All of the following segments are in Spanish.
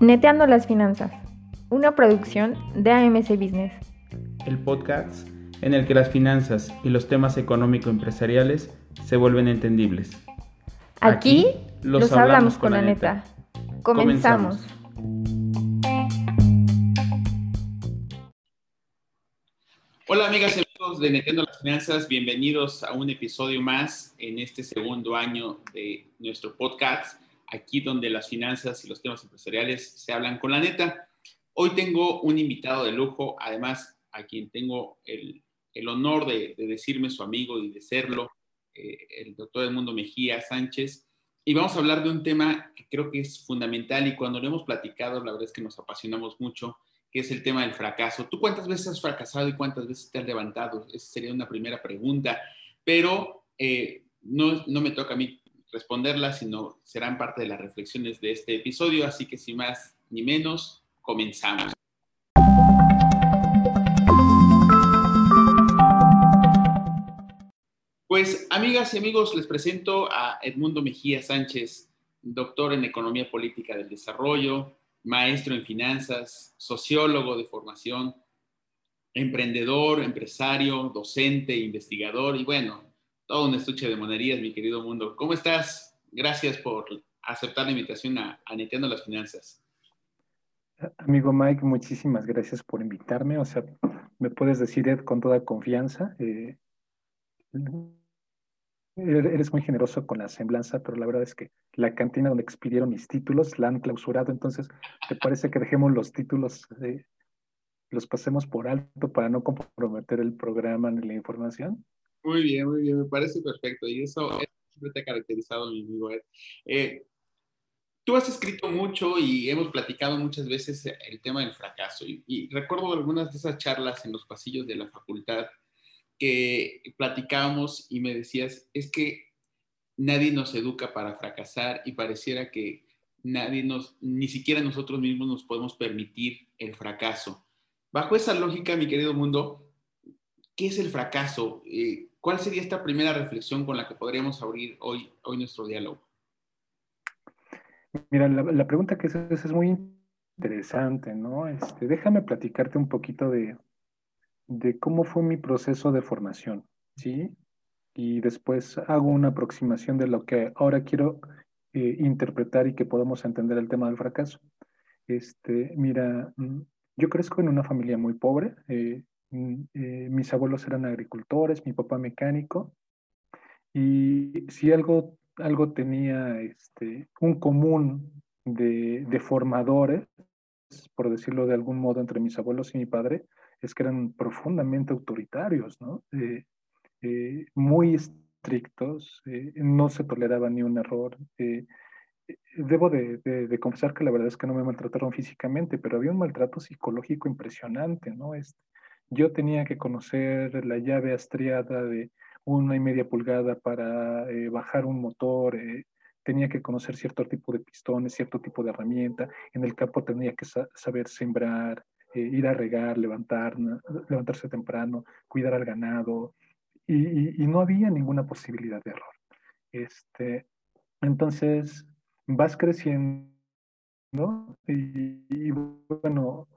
Neteando las finanzas, una producción de AMC Business. El podcast en el que las finanzas y los temas económico-empresariales se vuelven entendibles. Aquí, los, hablamos, con la neta. Comenzamos. Hola amigas y amigos de Neteando las Finanzas, bienvenidos a un episodio más en este segundo año de nuestro podcast aquí donde las finanzas y los temas empresariales se hablan con la neta. Hoy tengo un invitado de lujo, además a quien tengo el, honor de, decirme su amigo y de serlo, eh, el doctor Edmundo Mejía Sánchez. Y vamos a hablar de un tema que creo que es fundamental y cuando lo hemos platicado, la verdad es que nos apasionamos mucho, que es el tema del fracaso. ¿Tú cuántas veces has fracasado y cuántas veces te has levantado? Esa sería una primera pregunta, pero eh, no, no me toca a mí responderlas, sino serán parte de las reflexiones de este episodio. Así que sin más ni menos, comenzamos. Pues amigas y amigos, les presento a Edmundo Mejía Sánchez, doctor en Economía Política del Desarrollo, maestro en finanzas, sociólogo de formación, emprendedor, empresario, docente, investigador y bueno, todo un estuche de monerías, mi querido mundo. ¿Cómo estás? Gracias por aceptar la invitación a, a las Finanzas. Amigo Mike, muchísimas gracias por invitarme. O sea, me puedes decir con toda confianza. Eh, eres muy generoso con la semblanza, pero la verdad es que la cantina donde expidieron mis títulos la han clausurado, entonces ¿te parece que dejemos los títulos, eh, los pasemos por alto para no comprometer el programa ni la información? Muy bien, muy bien, me parece perfecto. Y eso, siempre te ha caracterizado, mi amigo Ed. Eh, tú has escrito mucho y hemos platicado muchas veces el tema del fracaso. Y, recuerdo algunas de esas charlas en los pasillos de la facultad que platicábamos y me decías, es que nadie nos educa para fracasar y pareciera que nadie nos, ni siquiera nosotros mismos nos podemos permitir el fracaso. Bajo esa lógica, mi querido mundo, ¿qué es el fracaso? Eh, ¿Cuál sería esta primera reflexión con la que podríamos abrir hoy, hoy nuestro diálogo? Mira, la, pregunta que haces es muy interesante, ¿no? Este, déjame platicarte un poquito de, de cómo fue mi proceso de formación, ¿sí? Y después hago una aproximación de lo que ahora quiero eh, interpretar y que podamos entender el tema del fracaso. Este, mira, mm, yo crezco en una familia muy pobre, eh, Mm, eh, mis abuelos eran agricultores, mi papá mecánico, y si algo, algo tenía este, un común de, de, formadores, por decirlo de algún modo, entre mis abuelos y mi padre, es que eran profundamente autoritarios, ¿no? Eh, eh, muy estrictos, no se toleraba ni un error. debo de, de, confesar que la verdad es que no me maltrataron físicamente, pero había un maltrato psicológico impresionante, ¿no? Este, yo tenía que conocer la llave astriada de una y media pulgada para eh, bajar un motor, eh, tenía que conocer cierto tipo de pistones, cierto tipo de herramienta, en el campo tenía que saber sembrar, eh, ir a regar, levantar, levantarse temprano, cuidar al ganado, y, no había ninguna posibilidad de error. Este, entonces, vas creciendo. Y, bueno,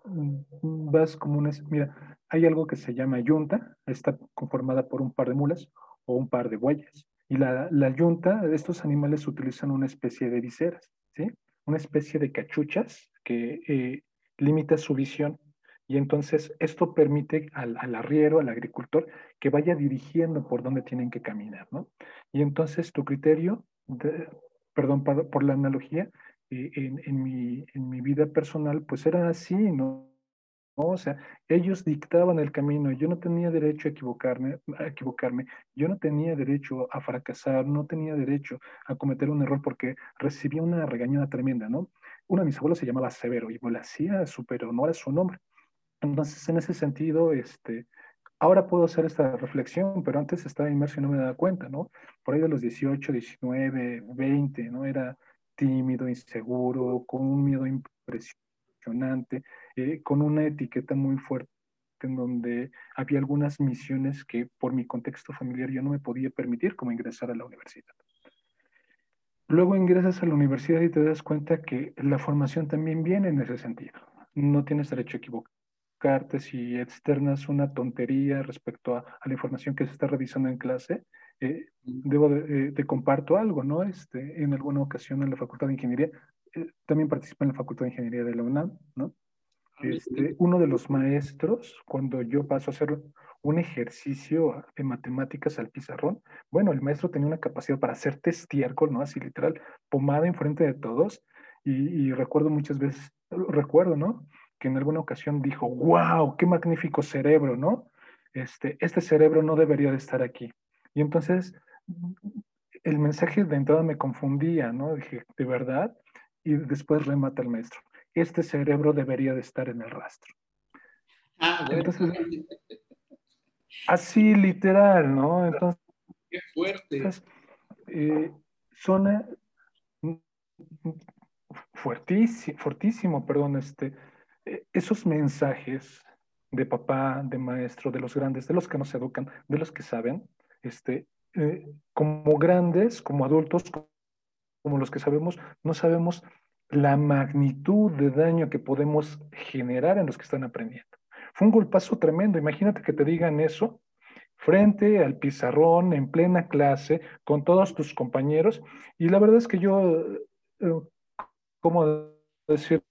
vas como un... Mira, hay algo que se llama yunta, está conformada por un par de mulas o un par de bueyes. Y la, la yunta, estos animales utilizan una especie de viseras, ¿sí? Una especie de cachuchas que eh, limita su visión. Y entonces esto permite al, al, arriero, al agricultor, que vaya dirigiendo por dónde tienen que caminar, ¿no? Y entonces tu criterio, perdón por la analogía, eh, en, mi, en mi vida personal, pues era así, ¿no? O sea, ellos dictaban el camino, yo no tenía derecho a equivocarme, equivocarme, yo no tenía derecho a fracasar, no tenía derecho a cometer un error porque recibía una regañada tremenda, ¿no? Uno de mis abuelos se llamaba Severo y me lo hacía súper honor a su nombre. Entonces, en ese sentido, este, ahora puedo hacer esta reflexión, pero antes estaba inmerso y no me daba cuenta, ¿no? Por ahí de los 18, 19, 20, ¿no? Era tímido, inseguro, con un miedo impresionante, eh, con una etiqueta muy fuerte en donde había algunas misiones que por mi contexto familiar yo no me podía permitir, como ingresar a la universidad. Luego ingresas a la universidad y te das cuenta que la formación también viene en ese sentido. No tienes derecho a equivocarte si externas una tontería respecto a, la información que se está revisando en clase. Eh, debo de, eh, te comparto algo, ¿no? Este, en alguna ocasión en la Facultad de Ingeniería, eh, también participé en la Facultad de Ingeniería de la UNAM, ¿no? Este, uno de los maestros, cuando yo paso a hacer un ejercicio de matemáticas al pizarrón, bueno, el maestro tenía una capacidad para hacer estiércol, ¿no? Así literal, pomada enfrente de todos. Y, recuerdo muchas veces, recuerdo, ¿no? Que en alguna ocasión dijo, wow, qué magnífico cerebro, ¿no? Este, este cerebro no debería de estar aquí. Y entonces el mensaje de entrada me confundía, ¿no? Dije, ¿de verdad? Y después remata el maestro este cerebro debería de estar en el rastro. Ah, Entonces, así literal, ¿no? Entonces, Qué fuerte. Eh, son fuertísimo, fuertísimo, perdón, este, eh, esos mensajes de papá, de maestro, de los grandes, de los que nos educan, de los que saben, este, eh, como grandes, como adultos, como los que sabemos, no sabemos la magnitud de daño que podemos generar en los que están aprendiendo. Fue un golpazo tremendo. Imagínate que te digan eso frente al pizarrón, en plena clase, con todos tus compañeros. Y la verdad es que yo, eh, ¿cómo decir?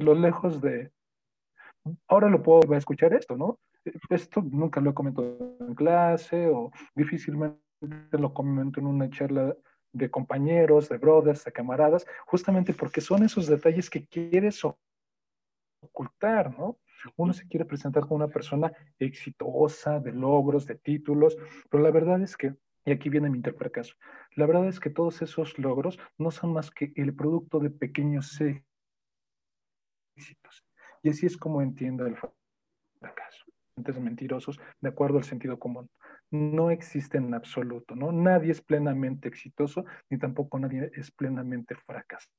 Lo lejos de... Ahora lo puedo escuchar esto, ¿no? Esto nunca lo he comentado en clase o difícilmente lo comento en una charla de compañeros, de brothers, de camaradas, justamente porque son esos detalles que quieres ocultar, ¿no? Uno se quiere presentar como una persona exitosa, de logros, de títulos, pero la verdad es que, y aquí viene mi interpretación, la verdad es que todos esos logros no son más que el producto de pequeños Y así es como entiendo el fracaso. Mentirosos, de acuerdo al sentido común no existe en absoluto, ¿no? Nadie es plenamente exitoso, ni tampoco nadie es plenamente fracasado,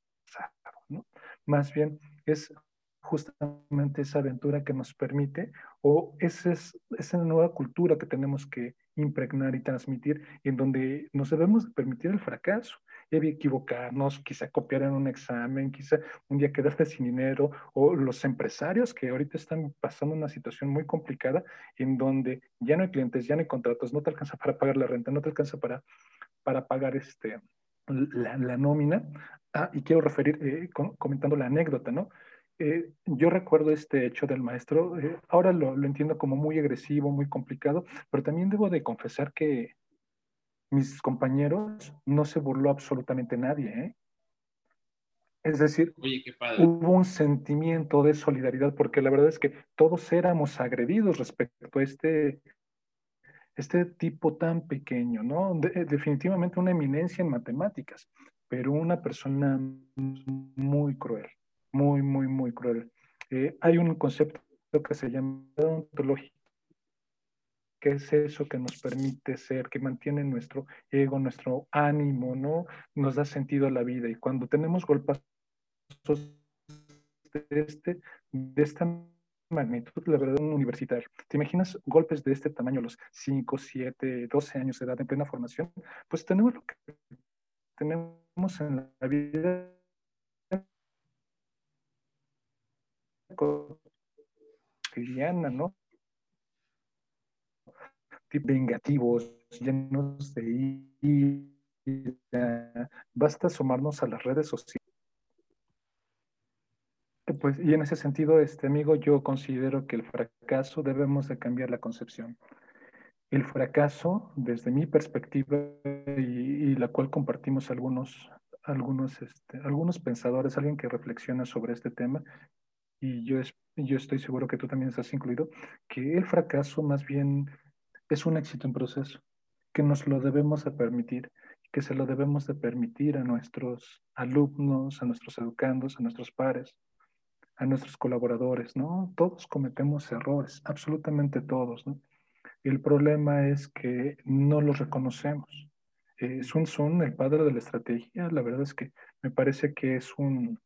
¿no? Más bien es justamente esa aventura que nos permite, o esa es esa nueva cultura que tenemos que impregnar y transmitir, en donde nos debemos permitir el fracaso, equivocarnos, quizá copiar en un examen, quizá un día quedarte sin dinero, o los empresarios que ahorita están pasando una situación muy complicada en donde ya no hay clientes, ya no hay contratos, no te alcanza para pagar la renta, no te alcanza para, para pagar este, la, nómina. Ah, y quiero referir, eh, comentando la anécdota, ¿no? Eh, yo recuerdo este hecho del maestro, eh, ahora lo, lo, entiendo como muy agresivo, muy complicado, pero también debo de confesar que mis compañeros no se burló absolutamente nadie. ¿eh? Es decir, hubo un sentimiento de solidaridad porque la verdad es que todos éramos agredidos respecto a este, este tipo tan pequeño, ¿no? definitivamente una eminencia en matemáticas, pero una persona muy cruel, muy, muy, muy cruel. Eh, hay un concepto que se llama ontología que es eso que nos permite ser, que mantiene nuestro ego, nuestro ánimo, ¿no? Nos da sentido a la vida. Y cuando tenemos golpes de, este, de esta magnitud, la verdad, un universitario. ¿Te imaginas golpes de este tamaño los 5, 7, 12 años de edad en plena formación? Pues tenemos lo que tenemos en la vida cotidiana, ¿no? Vengativos, llenos de ira. Basta asomarnos a las redes sociales. Pues, y en ese sentido, este amigo, yo considero que el fracaso debemos de cambiar la concepción. El fracaso, desde mi perspectiva y, la cual compartimos algunos, algunos, este, algunos pensadores, alguien que reflexiona sobre este tema, y yo, yo estoy seguro que tú también estás incluido, que el fracaso más bien es un éxito en proceso, que nos lo debemos de permitir, que se lo debemos de permitir a nuestros alumnos, a nuestros educandos, a nuestros pares, a nuestros colaboradores, ¿no? Todos cometemos errores, absolutamente todos, ¿no? El problema es que no los reconocemos. Eh, Sun Tzu, el padre de la estrategia, la verdad es que me parece que es un,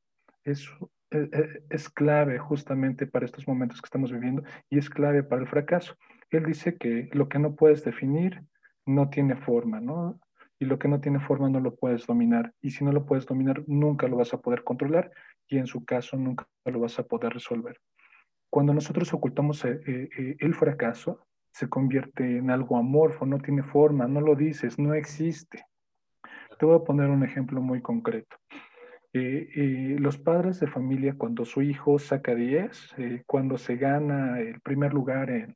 es, e, e, es clave justamente para estos momentos que estamos viviendo y es clave para el fracaso. Él dice que lo que no puedes definir no tiene forma, ¿no? Y lo que no tiene forma no lo puedes dominar. Y si no lo puedes dominar, nunca lo vas a poder controlar y en su caso nunca lo vas a poder resolver. Cuando nosotros ocultamos eh, eh, eh, el fracaso, se convierte en algo amorfo, no tiene forma, no lo dices, no existe. Te voy a poner un ejemplo muy concreto. los padres de familia, cuando su hijo saca 10, cuando se gana el primer lugar en,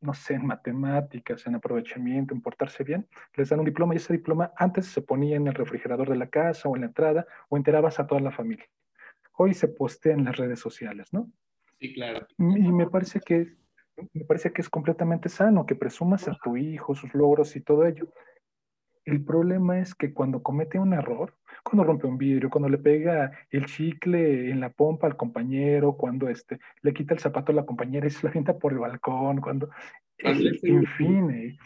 no sé, en matemáticas, en aprovechamiento, en portarse bien, les dan un diploma y ese diploma antes se ponía en el refrigerador de la casa o en la entrada o enterabas a toda la familia. Hoy se postea en las redes sociales, ¿no? Sí, claro. Y me parece que, me parece que es completamente sano que presumas a tu hijo, sus logros y todo ello. El problema es que cuando comete un error, cuando rompe un vidrio, cuando le pega el chicle en la pompa al compañero, cuando este, le quita el zapato a la compañera y se lo avienta por el balcón, cuando... en fin, eh,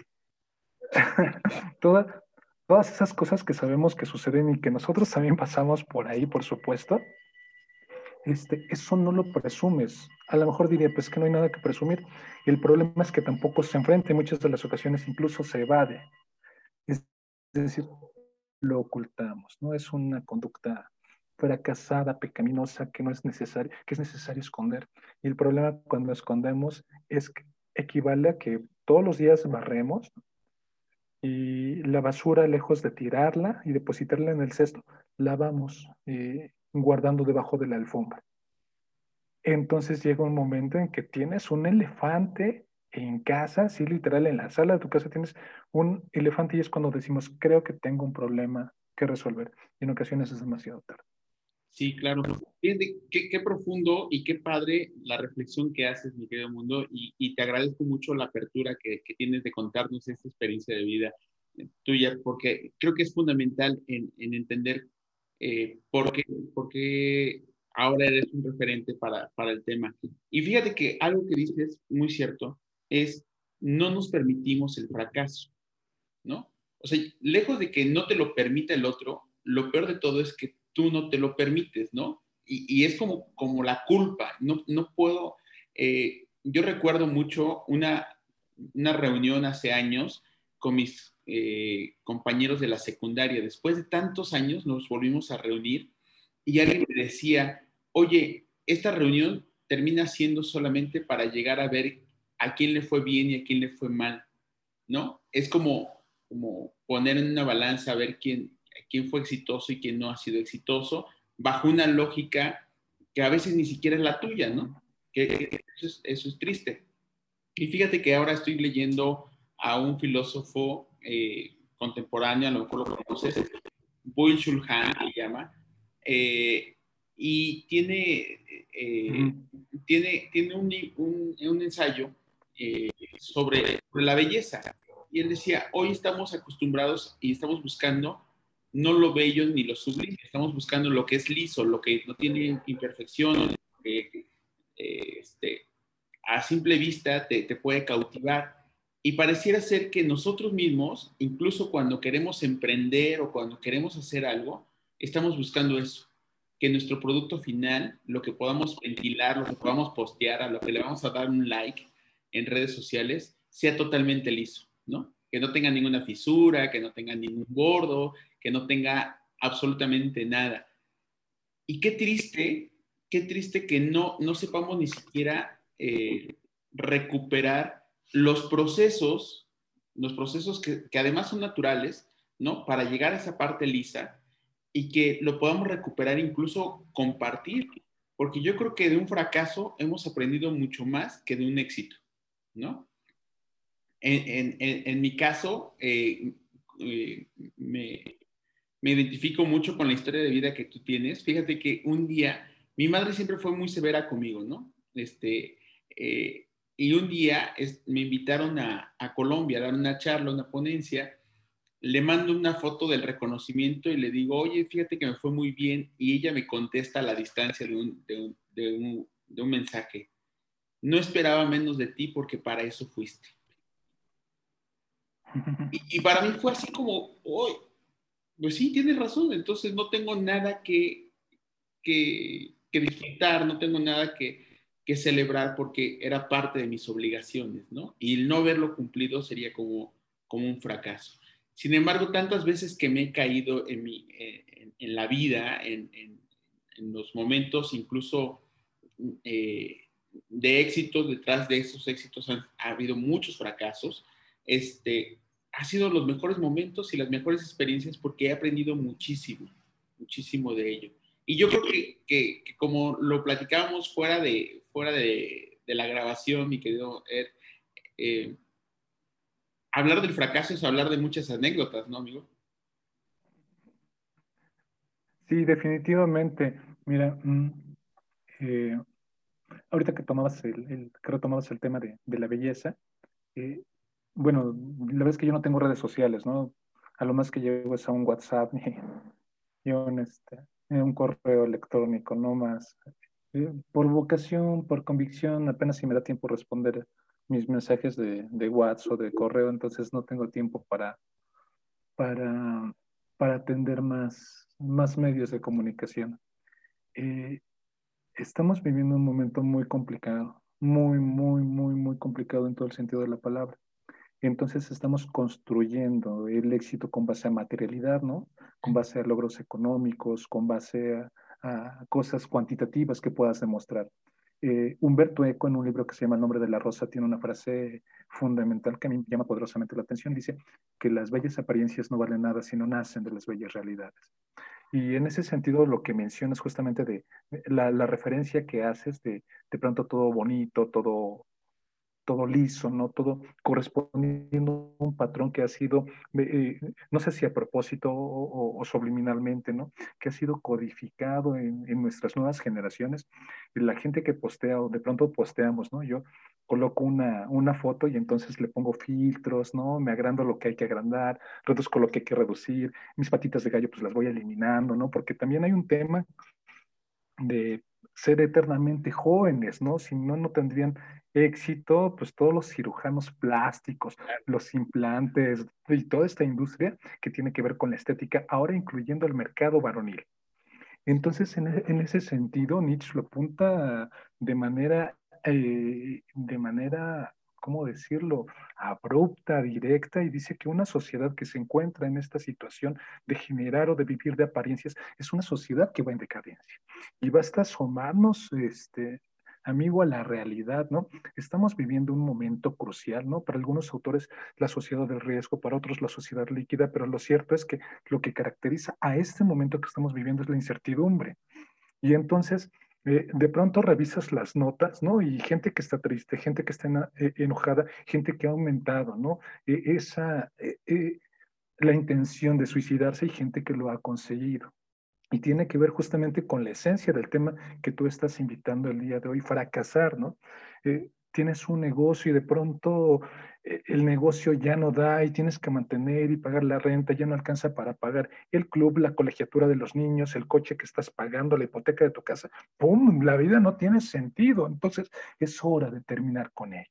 todas esas cosas que sabemos que suceden y que nosotros también pasamos por ahí, por supuesto, este, eso no lo presumes. A lo mejor diría, pues que no hay nada que presumir. El problema es que tampoco se enfrenta en muchas de las ocasiones incluso se evade. Es decir, lo ocultamos, ¿no? Es una conducta fracasada, pecaminosa, que no es necesario, que es necesario esconder. Y el problema cuando escondemos es que equivale a que todos los días barremos y la basura, lejos de tirarla y depositarla en el cesto, lavamos eh, guardando debajo de la alfombra. Entonces llega un momento en que tienes un elefante en casa, sí, literal, en la sala de tu casa tienes un elefante y es cuando decimos, creo que tengo un problema que resolver. Y en ocasiones es demasiado tarde. Sí, claro. Fíjate qué, qué, profundo y qué padre la reflexión que haces, mi querido mundo, y, y te agradezco mucho la apertura que, que, tienes de contarnos esta experiencia de vida tuya, porque creo que es fundamental en, en entender eh, por, qué, por, qué, ahora eres un referente para, para el tema. Y fíjate que algo que dices muy cierto es no nos permitimos el fracaso, ¿no? O sea, lejos de que no te lo permita el otro, lo peor de todo es que tú no te lo permites, ¿no? Y, y es como, como la culpa, no, no puedo, eh, yo recuerdo mucho una, una reunión hace años con mis eh, compañeros de la secundaria. Después de tantos años nos volvimos a reunir y alguien me decía, oye, esta reunión termina siendo solamente para llegar a ver a quién le fue bien y a quién le fue mal, ¿no? Es como, como poner en una balanza a ver quién, quién fue exitoso y quién no ha sido exitoso, bajo una lógica que a veces ni siquiera es la tuya, ¿no? Que, eso, es, triste. Y fíjate que ahora estoy leyendo a un filósofo eh, contemporáneo, a lo mejor lo conoces, Boy Han se llama, eh, y tiene, eh, tiene, tiene un, un, un ensayo eh, sobre, la belleza. Y él decía, hoy estamos acostumbrados y estamos buscando no lo bello ni lo sublime, estamos buscando lo que es liso, lo que no tiene imperfecciones, que este, a simple vista te, te puede cautivar. Y pareciera ser que nosotros mismos, incluso cuando queremos emprender o cuando queremos hacer algo, estamos buscando eso, que nuestro producto final, lo que podamos ventilar, lo que podamos postear, a lo que le vamos a dar un like, en redes sociales sea totalmente liso, ¿no? Que no tenga ninguna fisura, que no tenga ningún bordo, que no tenga absolutamente nada. Y qué triste, qué triste que no, no sepamos ni siquiera eh, recuperar los procesos, los procesos que, que además son naturales, ¿no? Para llegar a esa parte lisa y que lo podamos recuperar, incluso compartir, porque yo creo que de un fracaso hemos aprendido mucho más que de un éxito. ¿No? En, mi caso, eh, eh, me, identifico mucho con la historia de vida que tú tienes. Fíjate que un día, mi madre siempre fue muy severa conmigo, ¿no? Este, eh, y un día me invitaron a, Colombia a dar una charla, una ponencia. Le mando una foto del reconocimiento y le digo, oye, fíjate que me fue muy bien. Y ella me contesta a la distancia de un, de un mensaje no esperaba menos de ti porque para eso fuiste. Y, para mí fue así como, oh, pues sí, tienes razón, entonces no tengo nada que, que, disfrutar, no tengo nada que, que, celebrar porque era parte de mis obligaciones, ¿no? Y el no verlo cumplido sería como, como un fracaso. Sin embargo, tantas veces que me he caído en, mi, en, la vida, en, los momentos incluso eh, de éxito, detrás de esos éxitos ha habido muchos fracasos, este, ha sido los mejores momentos y las mejores experiencias porque he aprendido muchísimo, muchísimo de ello. Y yo creo que, que, como lo platicábamos fuera de, fuera de, de la grabación, mi querido Ed, eh, hablar del fracaso es hablar de muchas anécdotas, ¿no, amigo? Sí, definitivamente. Mira, mm, eh, ahorita que tomabas el, creo tomabas el tema de, de la belleza, eh, bueno, la verdad es que yo no tengo redes sociales, ¿no? A lo más que llevo es a un WhatsApp y, un, este, un correo electrónico, no más. Eh, por vocación, por convicción, apenas si me da tiempo responder mis mensajes de, de WhatsApp o de correo, entonces no tengo tiempo para, para, para atender más, más medios de comunicación. Eh, estamos viviendo un momento muy complicado, muy, muy, muy, muy complicado en todo el sentido de la palabra. Entonces estamos construyendo el éxito con base a materialidad, ¿no? Con base a logros económicos, con base a, cosas cuantitativas que puedas demostrar. Eh, Humberto Eco, en un libro que se llama El nombre de la rosa, tiene una frase fundamental que a mí me llama poderosamente la atención. Dice que las bellas apariencias no valen nada si no nacen de las bellas realidades. Y en ese sentido, lo que mencionas justamente de, la, referencia que haces de de pronto todo bonito, todo todo liso, ¿no? Todo correspondiendo a un patrón que ha sido, eh, no sé si a propósito o, subliminalmente, ¿no? Que ha sido codificado en, nuestras nuevas generaciones. La gente que postea, o de pronto posteamos, ¿no? Yo coloco una, una foto y entonces le pongo filtros, ¿no? Me agrando lo que hay que agrandar, reduzco lo que hay que reducir, mis patitas de gallo pues las voy eliminando, ¿no? Porque también hay un tema de ser eternamente jóvenes, ¿no? Si no, no tendrían éxito, pues todos los cirujanos plásticos, los implantes y toda esta industria que tiene que ver con la estética, ahora incluyendo el mercado varonil. Entonces, en, e, ese sentido, Nietzsche lo apunta de manera, eh, de manera, ¿cómo decirlo?, abrupta, directa, y dice que una sociedad que se encuentra en esta situación de generar o de vivir de apariencias es una sociedad que va en decadencia. Y basta asomarnos este, amigo a la realidad, ¿no? Estamos viviendo un momento crucial, ¿no? Para algunos autores la sociedad del riesgo, para otros la sociedad líquida, pero lo cierto es que lo que caracteriza a este momento que estamos viviendo es la incertidumbre. Y entonces, eh, de pronto revisas las notas, ¿no? Y gente que está triste, gente que está eh, enojada, gente que ha aumentado, ¿no? E, esa, eh, la intención de suicidarse y gente que lo ha conseguido y tiene que ver justamente con la esencia del tema que tú estás invitando el día de hoy, fracasar, ¿no? Eh, tienes un negocio y de pronto eh, el negocio ya no da y tienes que mantener y pagar la renta, ya no alcanza para pagar el club, la colegiatura de los niños, el coche que estás pagando, la hipoteca de tu casa. ¡Pum! La vida no tiene sentido. Entonces es hora de terminar con ella.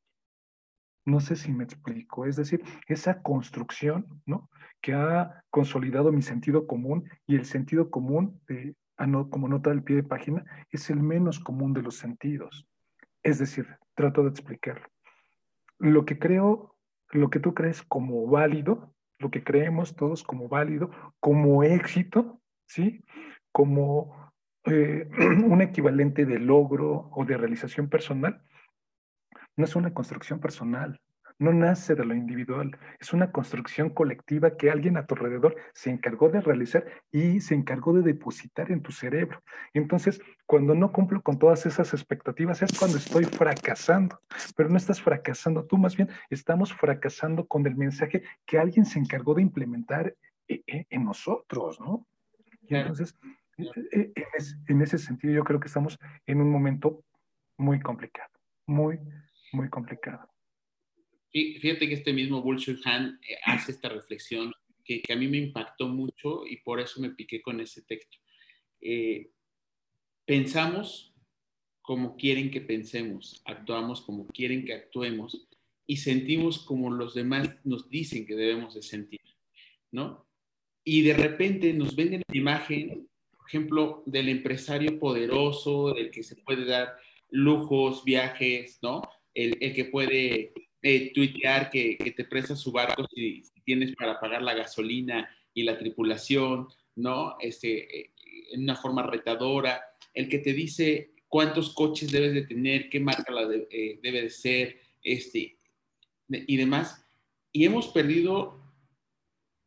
No sé si me explico. Es decir, esa construcción, ¿no? Que ha consolidado mi sentido común y el sentido común, como nota del pie de página, es el menos común de los sentidos. Es decir, trato de explicarlo. Lo que creo, lo que tú crees como válido, lo que creemos todos como válido, como éxito, ¿sí? Como eh, un equivalente de logro o de realización personal, no es una construcción personal, no nace de lo individual, es una construcción colectiva que alguien a tu alrededor se encargó de realizar y se encargó de depositar en tu cerebro. Entonces, cuando no cumplo con todas esas expectativas es cuando estoy fracasando, pero no estás fracasando tú, más bien estamos fracasando con el mensaje que alguien se encargó de implementar eh, eh, en nosotros, ¿no? Y entonces, eh, en ese sentido, yo creo que estamos en un momento muy complicado, muy, muy complicado. Fíjate que este mismo Bullshit Han eh, hace esta reflexión que, a mí me impactó mucho y por eso me piqué con ese texto. Eh, pensamos como quieren que pensemos, actuamos como quieren que actuemos y sentimos como los demás nos dicen que debemos de sentir, ¿no? Y de repente nos venden la imagen, por ejemplo, del empresario poderoso, del que se puede dar lujos, viajes, ¿no? el, que puede eh, tuitear que, te presta su barco si, tienes para pagar la gasolina y la tripulación, ¿no? Este, eh, en una forma retadora, el que te dice cuántos coches debes de tener, qué marca la eh, debe de ser, este, y demás. Y hemos perdido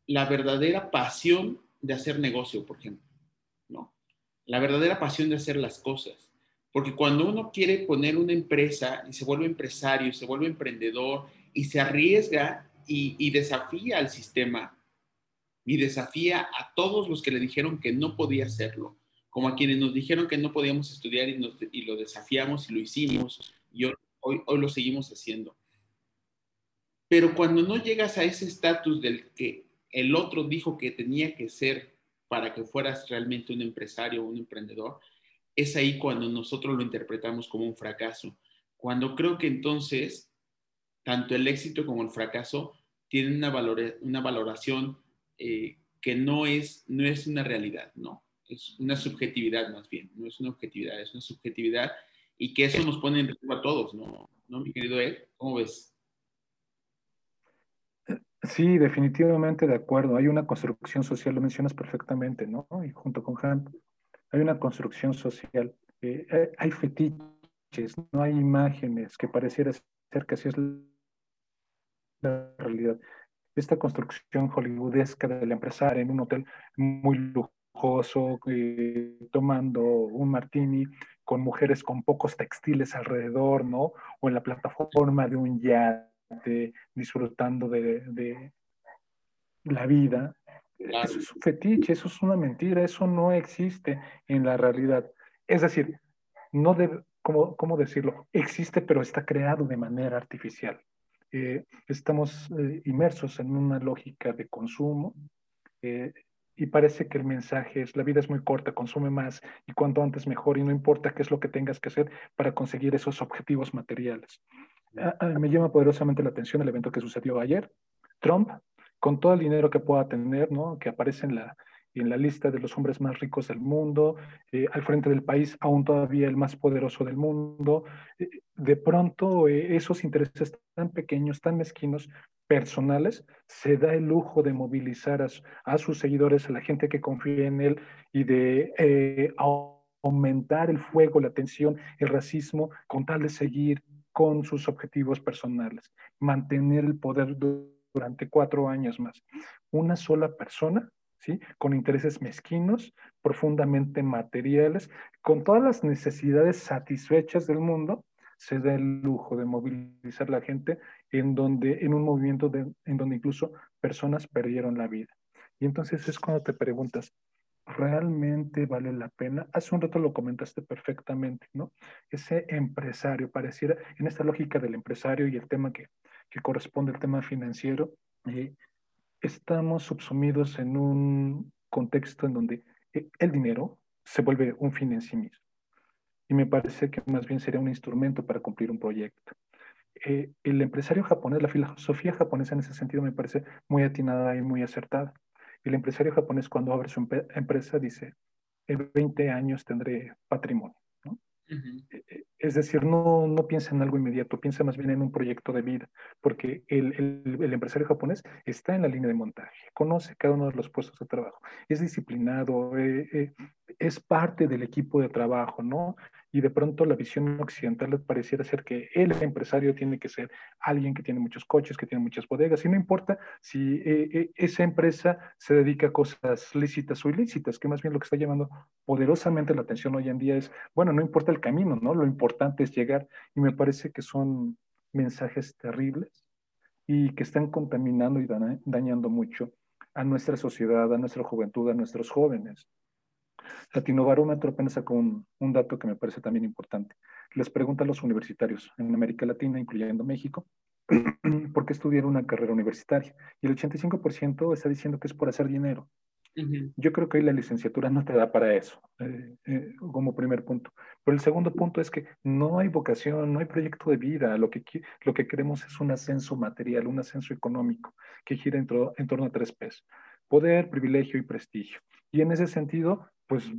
la verdadera pasión de hacer negocio, por ejemplo, ¿no? La verdadera pasión de hacer las cosas. Porque cuando uno quiere poner una empresa y se vuelve empresario, se vuelve emprendedor y se arriesga y, y desafía al sistema y desafía a todos los que le dijeron que no podía hacerlo, como a quienes nos dijeron que no podíamos estudiar y, y lo desafiamos y lo hicimos y hoy, hoy lo seguimos haciendo. Pero cuando no llegas a ese estatus del que el otro dijo que tenía que ser para que fueras realmente un empresario o un emprendedor, es ahí cuando nosotros lo interpretamos como un fracaso. Cuando creo que entonces tanto el éxito como el fracaso tienen una, una valoración eh, que no es, no es una realidad, ¿no? Es una subjetividad más bien, no es una objetividad, es una subjetividad y que eso nos pone en riesgo a todos, ¿no? ¿No, mi querido Ed? ¿Cómo ves? Sí, definitivamente de acuerdo. Hay una construcción social, lo mencionas perfectamente, ¿no? Y junto con Han, hay una construcción social. Eh, hay fetiches, no hay imágenes que pareciera ser que así es la realidad. Esta construcción hollywoodesca del empresario en un hotel muy lujoso, eh, tomando un martini con mujeres con pocos textiles alrededor, ¿no? O en la plataforma de un yate, disfrutando de, la vida. Eso es un fetiche, eso es una mentira, eso no existe en la realidad. Es decir, no debe, ¿cómo, ¿cómo decirlo? Existe, pero está creado de manera artificial. Eh, estamos eh, inmersos en una lógica de consumo eh, y parece que el mensaje es la vida es muy corta, consume más y cuanto antes mejor y no importa qué es lo que tengas que hacer para conseguir esos objetivos materiales. me llama poderosamente la atención el evento que sucedió ayer. Trump, con todo el dinero que pueda tener, ¿no? que aparece en la, en la lista de los hombres más ricos del mundo, eh, al frente del país aún todavía el más poderoso del mundo. Eh, de pronto eh, esos intereses tan pequeños, tan mezquinos, personales, se da el lujo de movilizar a, sus seguidores, a la gente que confía en él y de aumentar el fuego, la tensión, el racismo, con tal de seguir con sus objetivos personales, mantener el poder durante cuatro años más. Una sola persona con intereses mezquinos, profundamente materiales, con todas las necesidades satisfechas del mundo, se da el lujo de movilizar la gente en donde, en un movimiento en donde incluso personas perdieron la vida. Y entonces es cuando te preguntas, ¿realmente vale la pena? Hace un rato lo comentaste perfectamente, ¿no? Ese empresario, pareciera, en esta lógica del empresario y el tema que, que corresponde al tema financiero, eh, estamos subsumidos en un contexto en donde eh, el dinero se vuelve un fin en sí mismo. Y me parece que más bien sería un instrumento para cumplir un proyecto. Eh, el empresario japonés, la filosofía japonesa en ese sentido me parece muy atinada y muy acertada. El empresario japonés cuando abre su empresa dice, en 20 años tendré patrimonio. E, e, es decir, no, no piensa en algo inmediato, piensa más bien en un proyecto de vida, porque el, el, empresario japonés está en la línea de montaje, conoce cada uno de los puestos de trabajo, es disciplinado, eh, eh, es parte del equipo de trabajo, ¿no? Y de pronto la visión occidental pareciera ser que el empresario tiene que ser alguien que tiene muchos coches, que tiene muchas bodegas, y no importa si eh, eh, esa empresa se dedica a cosas lícitas o ilícitas, que más bien lo que está llamando poderosamente la atención hoy en día es, bueno, no importa el camino, ¿no? Lo importante es llegar, y me parece que son mensajes terribles y que están contaminando y dañando mucho a nuestra sociedad, a nuestra juventud, a nuestros jóvenes. Latinobarómetro apenas sacó un, un, dato que me parece también importante. Les pregunta a los universitarios en América Latina, incluyendo México, por qué estudiar una carrera universitaria. Y el 85% está diciendo que es por hacer dinero. Yo creo que hoy la licenciatura no te da para eso, eh, eh, como primer punto. Pero el segundo punto es que no hay vocación, no hay proyecto de vida. Lo que, lo que queremos es un ascenso material, un ascenso económico que gira en, en torno a tres P's. Poder, privilegio y prestigio. Y en ese sentido, pues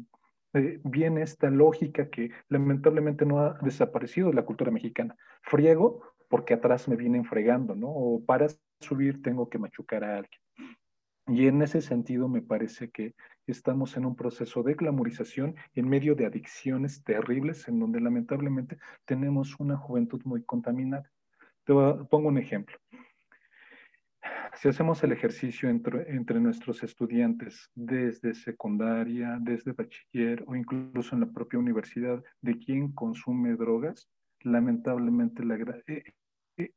eh, viene esta lógica que lamentablemente no ha desaparecido de la cultura mexicana. Friego porque atrás me vienen fregando, ¿no? O para subir tengo que machucar a alguien. Y en ese sentido me parece que estamos en un proceso de glamorización en medio de adicciones terribles en donde lamentablemente tenemos una juventud muy contaminada. Te pongo un ejemplo. Si hacemos el ejercicio entre, entre, nuestros estudiantes desde secundaria, desde bachiller o incluso en la propia universidad de quién consume drogas, lamentablemente la, eh,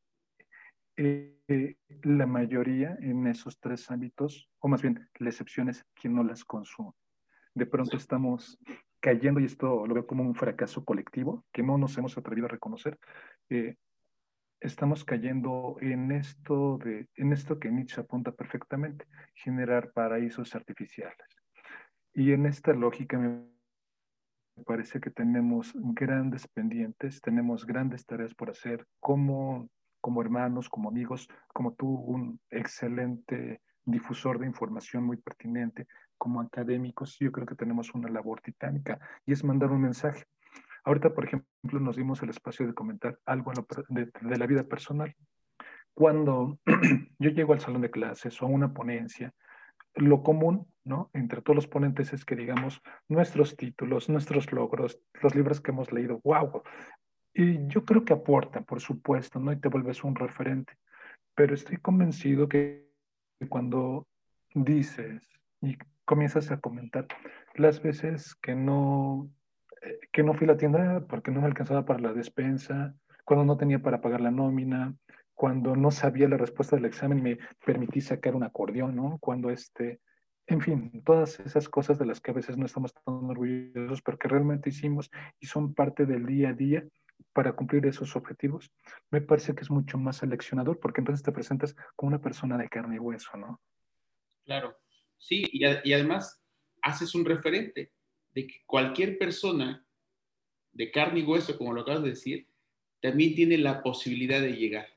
eh, la mayoría en esos tres ámbitos, o más bien la excepción es quien no las consume. De pronto estamos cayendo, y esto lo veo como un fracaso colectivo, que no nos hemos atrevido a reconocer, eh, estamos cayendo en esto, de, en esto que Nietzsche apunta perfectamente, generar paraísos artificiales. Y en esta lógica me parece que tenemos grandes pendientes, tenemos grandes tareas por hacer como como hermanos, como amigos, como tú, un excelente difusor de información muy pertinente, como académicos, yo creo que tenemos una labor titánica y es mandar un mensaje. Ahorita, por ejemplo, nos dimos el espacio de comentar algo de, de la vida personal. Cuando yo llego al salón de clases o a una ponencia, lo común, ¿no? Entre todos los ponentes es que digamos nuestros títulos, nuestros logros, los libros que hemos leído, wow, y yo creo que aporta, por supuesto, ¿no? Y te vuelves un referente. Pero estoy convencido que cuando dices y comienzas a comentar las veces que no, que no fui a la tienda porque no me alcanzaba para la despensa, cuando no tenía para pagar la nómina, cuando no sabía la respuesta del examen me permití sacar un acordeón, ¿no? Cuando este, en fin, todas esas cosas de las que a veces no estamos tan orgullosos, pero que realmente hicimos y son parte del día a día para cumplir esos objetivos, me parece que es mucho más seleccionador porque entonces te presentas como una persona de carne y hueso, ¿no? Claro, sí, y, y además haces un referente de que cualquier persona de carne y hueso, como lo acabas de decir, también tiene la posibilidad de llegar.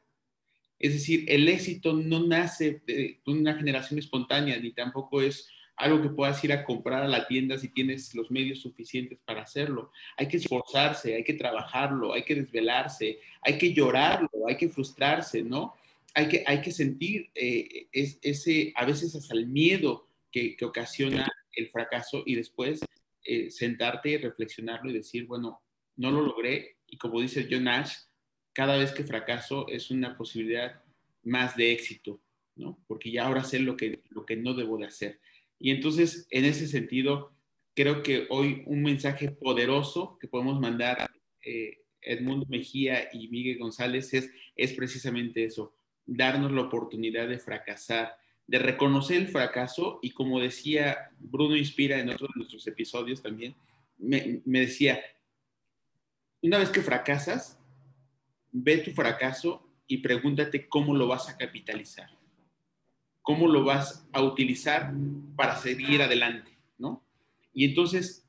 Es decir, el éxito no nace de una generación espontánea, ni tampoco es algo que puedas ir a comprar a la tienda si tienes los medios suficientes para hacerlo. Hay que esforzarse, hay que trabajarlo, hay que desvelarse, hay que llorarlo, hay que frustrarse, ¿no? Hay que, hay que sentir eh, ese, a veces hasta el miedo que, ocasiona el fracaso y después eh, sentarte y reflexionarlo y decir, bueno, no lo logré y como dice John Nash, cada vez que fracaso es una posibilidad más de éxito, ¿no? Porque ya ahora sé lo que, lo que no debo de hacer. Y entonces, en ese sentido, creo que hoy un mensaje poderoso que podemos mandar eh, Edmundo Mejía y Miguel González es, es precisamente eso, darnos la oportunidad de fracasar, de reconocer el fracaso y como decía Bruno Inspira en otros de nuestros episodios también, me, me decía, una vez que fracasas, ve tu fracaso y pregúntate cómo lo vas a capitalizar cómo lo vas a utilizar para seguir adelante, ¿no? Y entonces,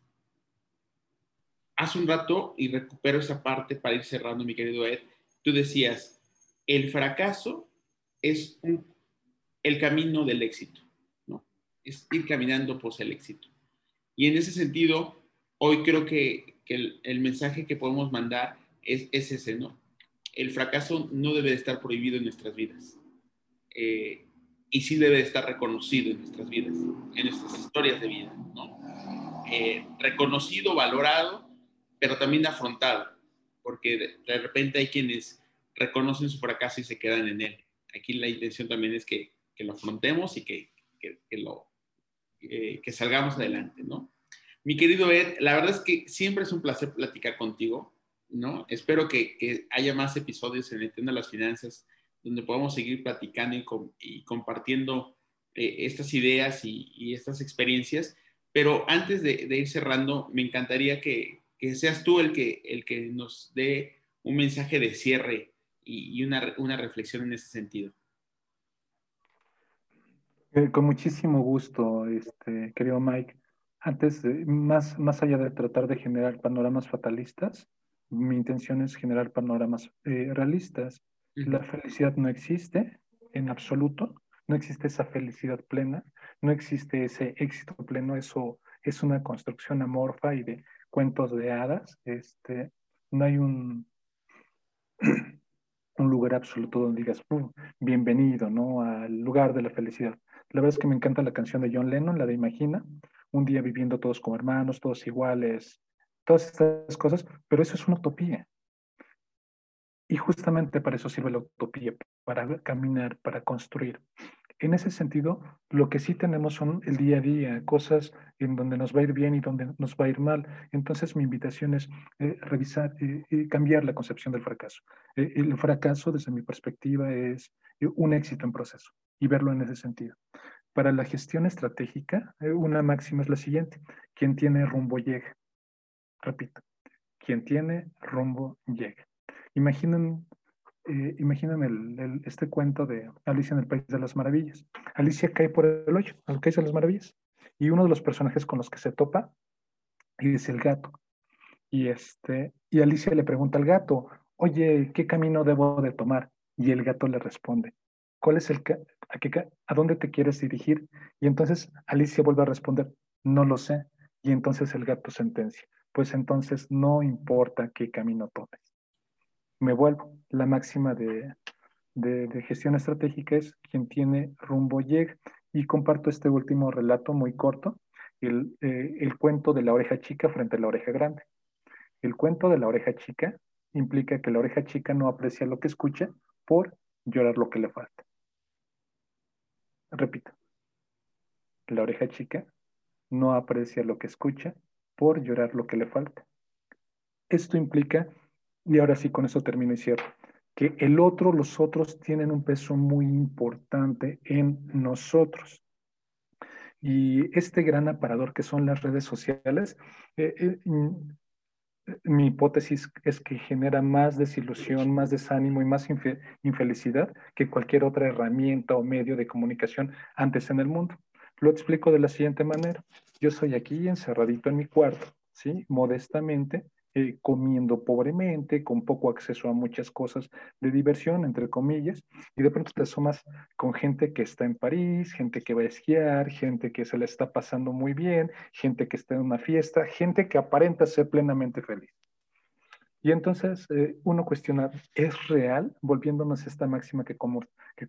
hace un rato, y recupero esa parte para ir cerrando, mi querido Ed, tú decías, el fracaso es el camino del éxito, ¿no? Es ir caminando por el éxito. Y en ese sentido, hoy creo que, el, mensaje que podemos mandar es, ese, ¿no? El fracaso no debe de estar prohibido en nuestras vidas. Eh, y sí debe estar reconocido en nuestras vidas, en nuestras historias de vida, ¿no? Eh, reconocido, valorado, pero también afrontado, porque de, repente hay quienes reconocen su fracaso y se quedan en él. Aquí la intención también es que, que lo afrontemos y que, que, eh, que salgamos adelante, ¿no? Mi querido Ed, la verdad es que siempre es un placer platicar contigo, ¿no? Espero que, que haya más episodios en Entiendo las Finanzas donde podamos seguir platicando y, compartiendo eh, estas ideas y, estas experiencias. Pero antes de, ir cerrando, me encantaría que, seas tú el que, el que nos dé un mensaje de cierre y, una, una, reflexión en ese sentido. Eh, con muchísimo gusto, este, querido Mike. Antes, más, más allá de tratar de generar panoramas fatalistas, mi intención es generar panoramas eh, realistas la felicidad no existe en absoluto, no existe esa felicidad plena, no existe ese éxito pleno, eso es una construcción amorfa y de cuentos de hadas. Este, no hay un un lugar absoluto donde digas, bienvenido, ¿no? Al lugar de la felicidad. La verdad es que me encanta la canción de John Lennon, la de Imagina, un día viviendo todos como hermanos, todos iguales, todas estas cosas, pero eso es una utopía. Y justamente para eso sirve la utopía, para caminar, para construir. En ese sentido, lo que sí tenemos son el día a día, cosas en donde nos va a ir bien y donde nos va a ir mal. Entonces, mi invitación es eh, revisar y eh, cambiar la concepción del fracaso. Eh, el fracaso, desde mi perspectiva, es un éxito en proceso y verlo en ese sentido. Para la gestión estratégica, una máxima es la siguiente, quien tiene rumbo llega. Repito, quien tiene rumbo llega. Imaginen, eh, el, este cuento de Alicia en el País de las Maravillas. Alicia cae por el hoyo, al País de las Maravillas. Y uno de los personajes con los que se topa es el gato. Y, este, y Alicia le pregunta al gato, oye, ¿qué camino debo de tomar? Y el gato le responde, ¿cuál es el a, a dónde te quieres dirigir? Y entonces Alicia vuelve a responder, no lo sé. Y entonces el gato sentencia, pues entonces no importa qué camino tomes me vuelvo. La máxima de, gestión estratégica es quien tiene rumbo llega. Y comparto este último relato muy corto, el, eh, el cuento de la oreja chica frente a la oreja grande. El cuento de la oreja chica implica que la oreja chica no aprecia lo que escucha por llorar lo que le falta. Repito, la oreja chica no aprecia lo que escucha por llorar lo que le falta. Esto implica y ahora sí, con eso termino y cierro, que el otro, los otros tienen un peso muy importante en nosotros. Y este gran aparador que son las redes sociales, eh, eh, mi hipótesis es que genera más desilusión, más desánimo y más infelicidad que cualquier otra herramienta o medio de comunicación antes en el mundo. Lo explico de la siguiente manera. Yo soy aquí encerradito en mi cuarto, ¿sí? Modestamente, eh, comiendo pobremente, con poco acceso a muchas cosas de diversión, entre comillas, y de pronto te asomas con gente que está en París, gente que va a esquiar, gente que se le está pasando muy bien, gente que está en una fiesta, gente que aparenta ser plenamente feliz. Y entonces eh, uno cuestiona, ¿es real? Volviéndonos a esta máxima que, que,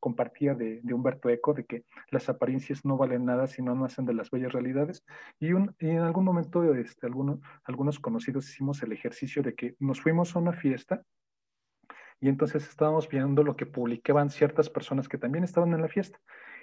compartía de, Humberto Eco, de que las apariencias no valen nada si no nacen de las bellas realidades. Y, un, en algún momento este, algunos conocidos hicimos el ejercicio de que nos fuimos a una fiesta y entonces estábamos viendo lo que publicaban ciertas personas que también estaban en la fiesta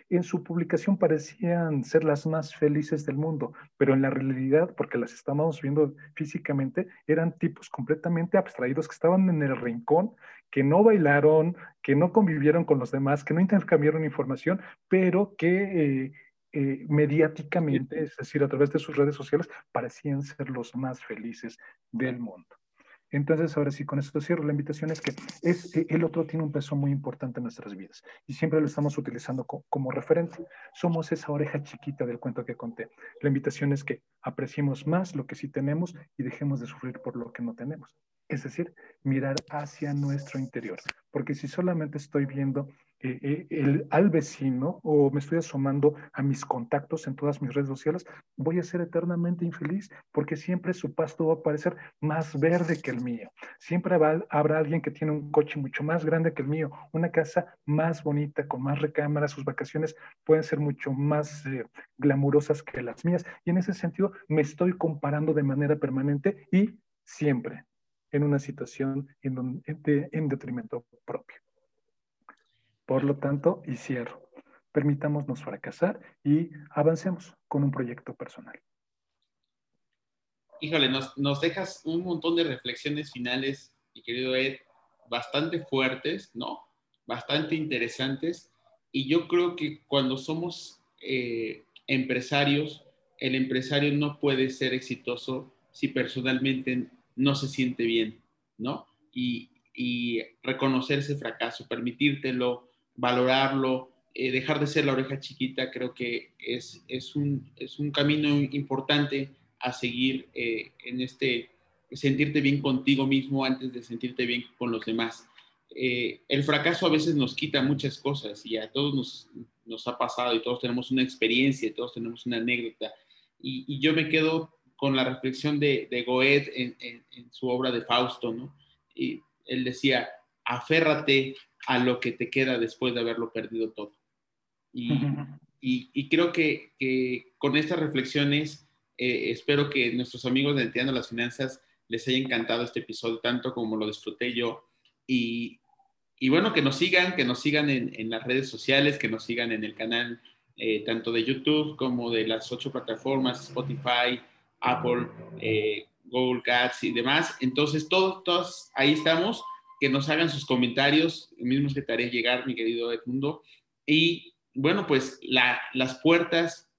en su publicación parecían ser las más felices del mundo, pero en la realidad, porque las estábamos viendo físicamente, eran tipos completamente abstraídos que estaban en el rincón, que no bailaron, que no convivieron con los demás, que no intercambiaron información, pero que... Eh, eh, mediáticamente, es decir, a través de sus redes sociales, parecían ser los más felices del mundo. Entonces, ahora sí, con esto cierro. La invitación es que es, eh, el otro tiene un peso muy importante en nuestras vidas y siempre lo estamos utilizando como referente. Somos esa oreja chiquita del cuento que conté. La invitación es que apreciemos más lo que sí tenemos y dejemos de sufrir por lo que no tenemos. Es decir, mirar hacia nuestro interior. Porque si solamente estoy viendo eh, eh, el, al vecino o me estoy asomando a mis contactos en todas mis redes sociales, voy a ser eternamente infeliz porque siempre su pasto va a parecer más verde que el mío. Siempre habrá alguien que tiene un coche mucho más grande que el mío, una casa más bonita, con más recámaras, sus vacaciones pueden ser mucho más eh, glamurosas que las mías. Y en ese sentido me estoy comparando de manera permanente y siempre en una situación en, en detrimento propio. Por lo tanto, y cierro, permitámonos fracasar y avancemos con un proyecto personal. Híjole, nos, dejas un montón de reflexiones finales, mi querido Ed, bastante fuertes, ¿no? Bastante interesantes. Y yo creo que cuando somos eh, empresarios, el empresario no puede ser exitoso si personalmente no se siente bien, ¿no? Y, y reconocer ese fracaso, permitírtelo, valorarlo, eh, dejar de ser la oreja chiquita, creo que es, es, un, es un camino importante a seguir eh, en este sentirte bien contigo mismo antes de sentirte bien con los demás. Eh, el fracaso a veces nos quita muchas cosas y a todos nos, nos ha pasado y todos tenemos una experiencia, todos tenemos una anécdota. Y, yo me quedo con la reflexión de, de Goethe en, en, en, su obra de Fausto, ¿no? Y él decía, aférrate a lo que te queda después de haberlo perdido todo. Y, creo que, con estas reflexiones, eh, espero que nuestros amigos de Entiendo las Finanzas les haya encantado este episodio tanto como lo disfruté yo. Y, bueno, que nos sigan, que nos sigan en, las redes sociales, que nos sigan en el canal eh, tanto de YouTube como de las ocho plataformas, Spotify, Apple, eh, Google Cats y demás. Entonces, todos, todos ahí estamos. Que nos hagan sus comentarios, mismos que te haré llegar, mi querido Edmundo. Y bueno, pues las puertas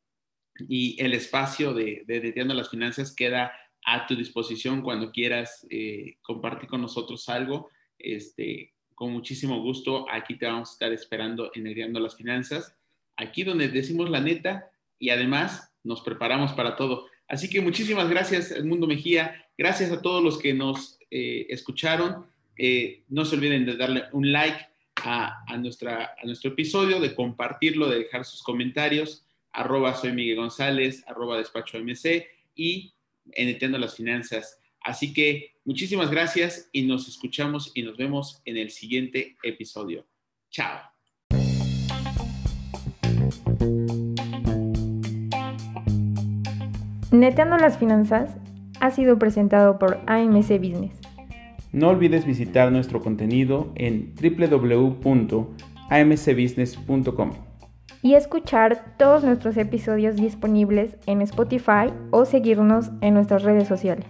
y el espacio de, de las Finanzas queda a tu disposición cuando quieras eh, compartir con nosotros algo. Este, con muchísimo gusto, aquí te vamos a estar esperando en Neteando las Finanzas, aquí donde decimos la neta y además nos preparamos para todo. Así que muchísimas gracias, Edmundo Mejía. Gracias a todos los que nos eh, escucharon. Eh, no se olviden de darle un like a, nuestro episodio, de compartirlo, de dejar sus comentarios, arroba soy Miguel González, arroba despacho MC y en las Finanzas. Así que muchísimas gracias y nos escuchamos y nos vemos en el siguiente episodio. Chao. Neteando las Finanzas ha sido presentado por AMC Business. No olvides visitar nuestro contenido en www.amcbusiness.com y escuchar todos nuestros episodios disponibles en Spotify o seguirnos en nuestras redes sociales.